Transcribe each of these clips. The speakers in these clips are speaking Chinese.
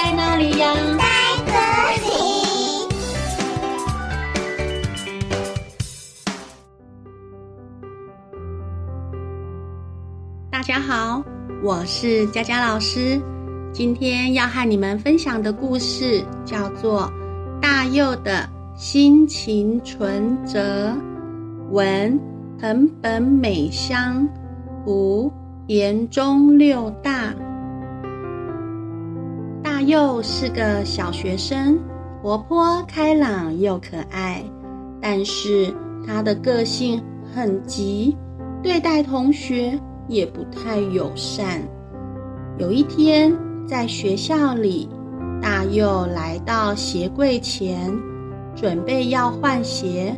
在哪里呀？在这里。大家好，我是佳佳老师。今天要和你们分享的故事叫做《大佑的心情存折》，文藤本美香，图田中六大。又是个小学生，活泼开朗又可爱，但是他的个性很急，对待同学也不太友善。有一天，在学校里，大佑来到鞋柜前，准备要换鞋。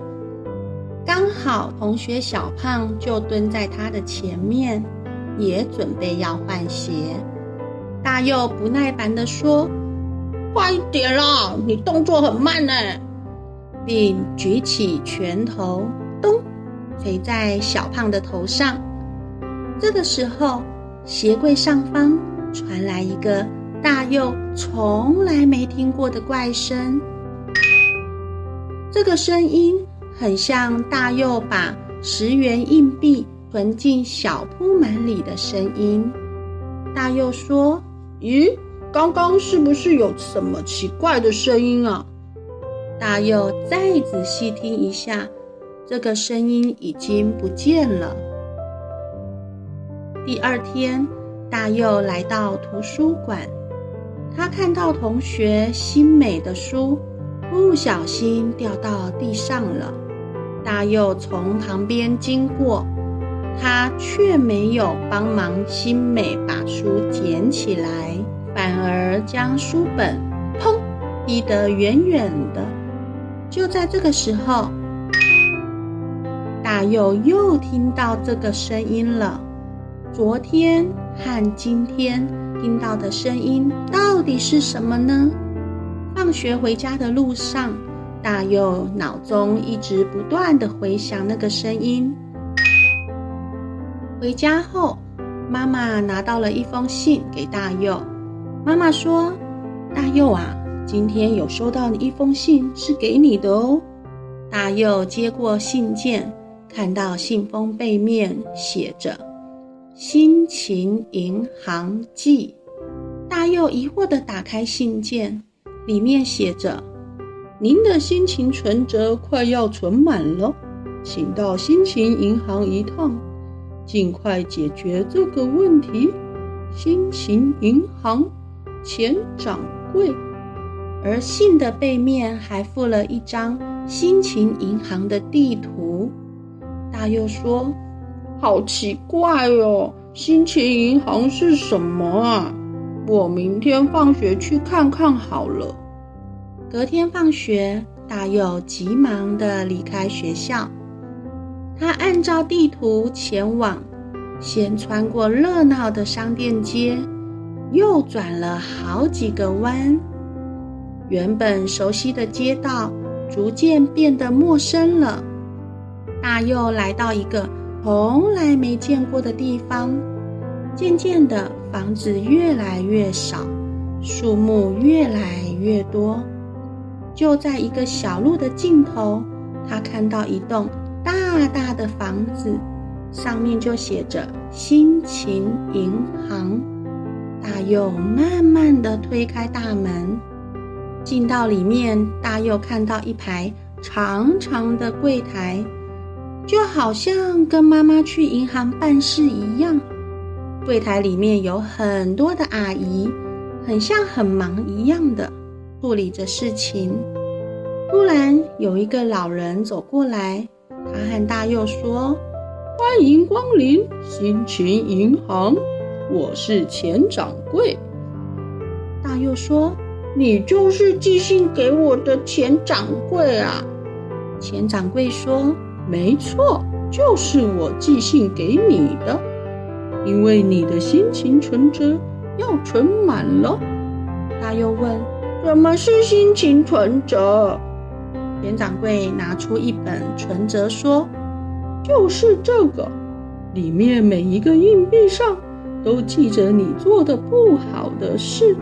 刚好同学小胖就蹲在他的前面，也准备要换鞋。大佑不耐烦地说：“快点啦，你动作很慢呢！”并举起拳头，咚，捶在小胖的头上。这个时候，鞋柜上方，传来一个大佑从来没听过的怪声，这个声音很像大佑把十元硬币存进小铺满里的声音。大佑说：“咦，刚刚是不是有什么奇怪的声音啊？”大佑再仔细听一下，这个声音已经不见了。第二天。大佑来到图书馆，他看到同学新买的书不小心掉到地上了。大佑从旁边经过，他却没有帮忙新美把书捡起来，反而将书本砰踢得远远的。就在这个时候，大佑又听到这个声音了。昨天和今天听到的声音到底是什么呢？放学回家的路上，大佑脑中一直不断地回响那个声音。回家后，妈妈拿到了一封信给大佑。妈妈说：“大佑啊，今天有收到一封信，是给你的哦。”大佑接过信件，看到信封背面写着。心情银行记，大佑疑惑地打开信件，里面写着：“您的心情存折快要存满了，请到心情银行一趟，尽快解决这个问题。”心情银行钱掌柜，而信的背面还附了一张心情银行的地图。大佑说。好奇怪哦，心情银行是什么啊？我明天放学去看看好了。隔天放学，大佑急忙地离开学校。他按照地图前往，先穿过热闹的商店街，又转了好几个弯。原本熟悉的街道逐渐变得陌生了。大佑来到一个。从来没见过的地方，渐渐的，房子越来越少，树木越来越多。就在一个小路的尽头，他看到一栋大大的房子，上面就写着“心情银行”。大佑慢慢的推开大门，进到里面，大佑看到一排长长的柜台。就好像跟妈妈去银行办事一样，柜台里面有很多的阿姨，很像很忙一样的处理着事情。突然有一个老人走过来，他和大佑说：“欢迎光临心情银行，我是钱掌柜。”大佑说：“你就是寄信给我的钱掌柜啊？”钱掌柜说。没错，就是我寄信给你的，因为你的心情存折要存满了。大佑问：“什么是心情存折？”田掌柜拿出一本存折说：“就是这个，里面每一个硬币上都记着你做的不好的事。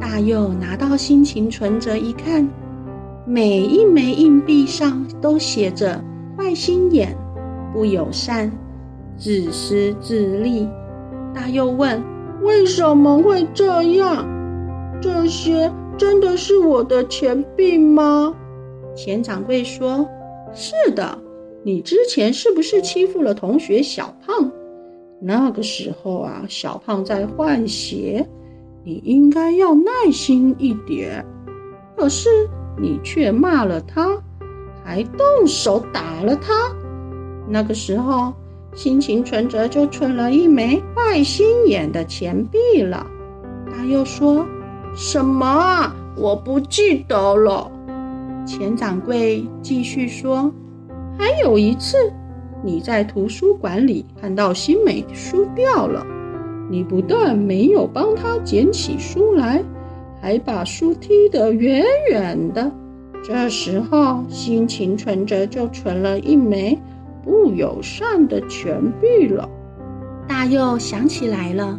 大佑拿到心情存折一看，每一枚硬币上都写着“坏心眼”、“不友善”、“自私自利”。大佑问：“为什么会这样？这些真的是我的钱币吗？”钱掌柜说：“是的。你之前是不是欺负了同学小胖？那个时候啊，小胖在换鞋。”你应该要耐心一点，可是你却骂了他，还动手打了他。那个时候，心情存折就存了一枚坏心眼的钱币了。他又说：“什么啊？我不记得了。”钱掌柜继续说：“还有一次，你在图书馆里看到新美书掉了。”你不但没有帮他捡起书来，还把书踢得远远的。这时候，心情存折就存了一枚不友善的钱币了。大佑想起来了，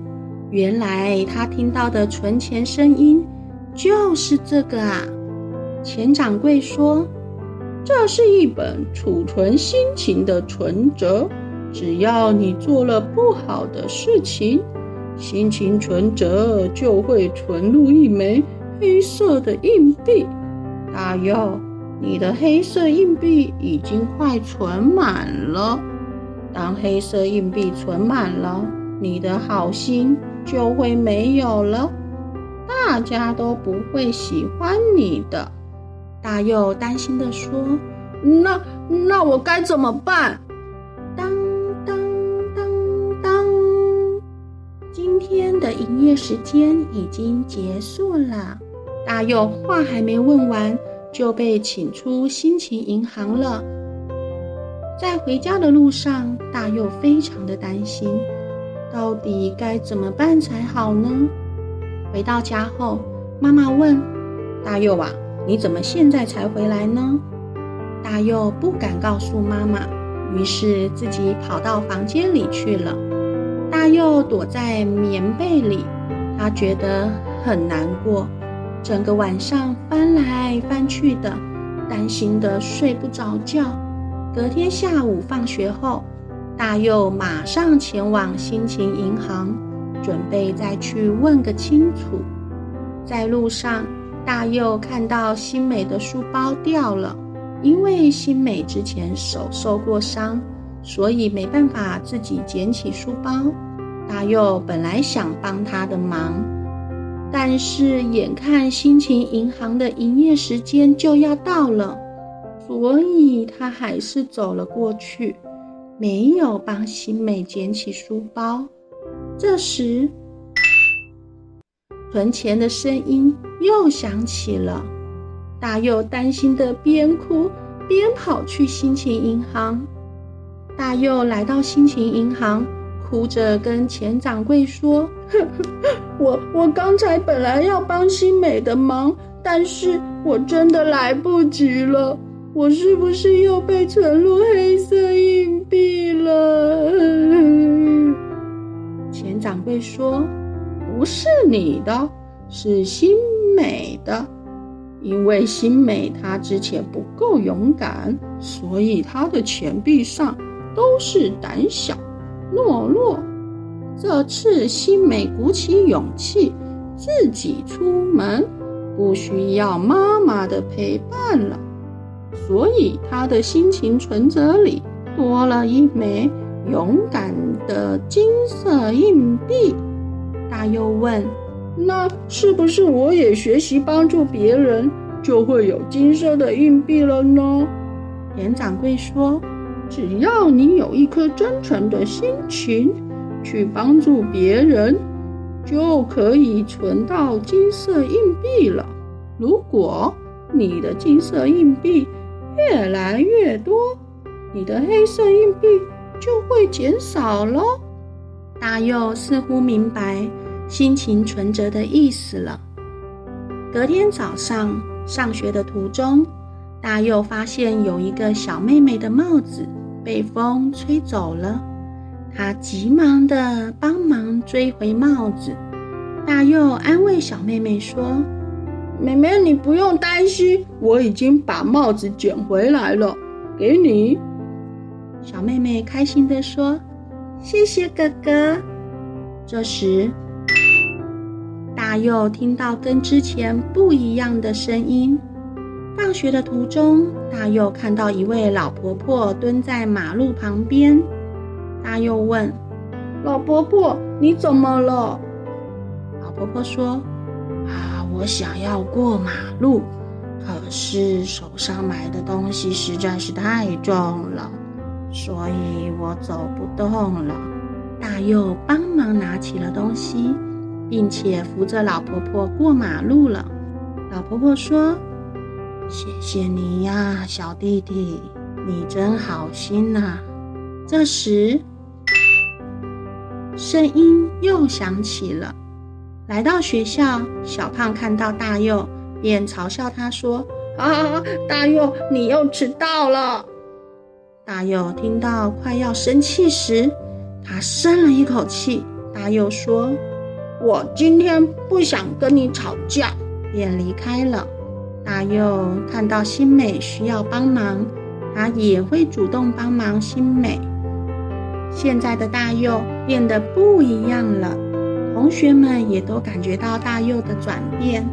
原来他听到的存钱声音就是这个啊！钱掌柜说：“这是一本储存心情的存折，只要你做了不好的事情。”心情存折就会存入一枚黑色的硬币。大佑，你的黑色硬币已经快存满了。当黑色硬币存满了，你的好心就会没有了，大家都不会喜欢你的。大佑担心地说：“那那我该怎么办？”当当当当，今天的营业时间已经结束了，大佑话还没问完，就被请出心情银行了。在回家的路上，大佑非常的担心，到底该怎么办才好呢？回到家后，妈妈问大佑啊，你怎么现在才回来呢？大佑不敢告诉妈妈，于是自己跑到房间里去了。大佑躲在棉被里，他觉得很难过，整个晚上翻来翻去的，担心得睡不着觉。隔天下午放学后，大佑马上前往心情银行，准备再去问个清楚。在路上，大佑看到新美的书包掉了，因为新美之前手受过伤。所以没办法自己捡起书包。大佑本来想帮他的忙，但是眼看心情银行的营业时间就要到了，所以他还是走了过去，没有帮新美捡起书包。这时，存钱的声音又响起了。大佑担心的边哭边跑去心情银行。大佑来到心情银行，哭着跟钱掌柜说：“我我刚才本来要帮新美的忙，但是我真的来不及了。我是不是又被存入黑色硬币了？”钱掌柜说：“不是你的，是心美的。因为新美她之前不够勇敢，所以她的钱币上。”都是胆小、懦弱。这次新美鼓起勇气自己出门，不需要妈妈的陪伴了，所以她的心情存折里多了一枚勇敢的金色硬币。大又问：“那是不是我也学习帮助别人，就会有金色的硬币了呢？”钱掌柜说。只要你有一颗真诚的心情，去帮助别人，就可以存到金色硬币了。如果你的金色硬币越来越多，你的黑色硬币就会减少喽。大佑似乎明白心情存折的意思了。隔天早上上学的途中，大佑发现有一个小妹妹的帽子。被风吹走了，他急忙地帮忙追回帽子。大佑安慰小妹妹说：“妹妹，你不用担心，我已经把帽子捡回来了，给你。”小妹妹开心地说：“谢谢哥哥。”这时，大佑听到跟之前不一样的声音。放学的途中，大佑看到一位老婆婆蹲在马路旁边。大佑问：“老婆婆，你怎么了？”老婆婆说：“啊，我想要过马路，可是手上买的东西实在是太重了，所以我走不动了。”大佑帮忙拿起了东西，并且扶着老婆婆过马路了。老婆婆说：“谢谢你呀，小弟弟，你真好心呐。”这时，声音又响起了。来到学校，小胖看到大佑，便嘲笑他说：“啊，大佑，你又迟到了！”大佑听到快要生气时，他深了一口气，大佑说：“我今天不想跟你吵架。”便离开了。大佑看到欣美需要帮忙，他也会主动帮忙欣美。现在的大佑变得不一样了，同学们也都感觉到大佑的转变。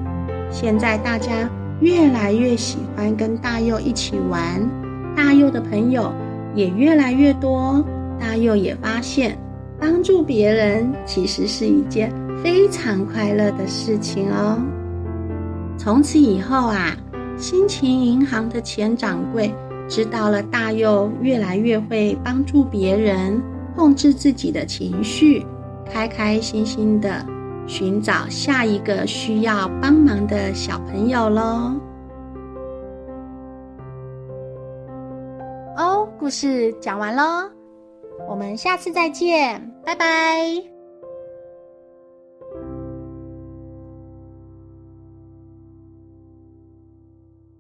现在大家越来越喜欢跟大佑一起玩，大佑的朋友也越来越多。大佑也发现，帮助别人其实是一件非常快乐的事情哦。从此以后啊，心情银行的钱掌柜知道了大佑越来越会帮助别人，控制自己的情绪，开开心心的寻找下一个需要帮忙的小朋友喽。哦，故事讲完喽。我们下次再见，拜拜。